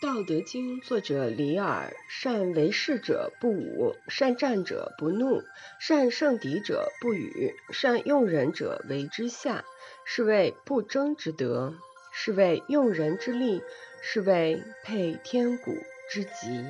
道德经作者李耳善为事者不武善战者不怒善胜敌者不语善用人者为之下是谓不争之德是谓用人之力是谓配天古之极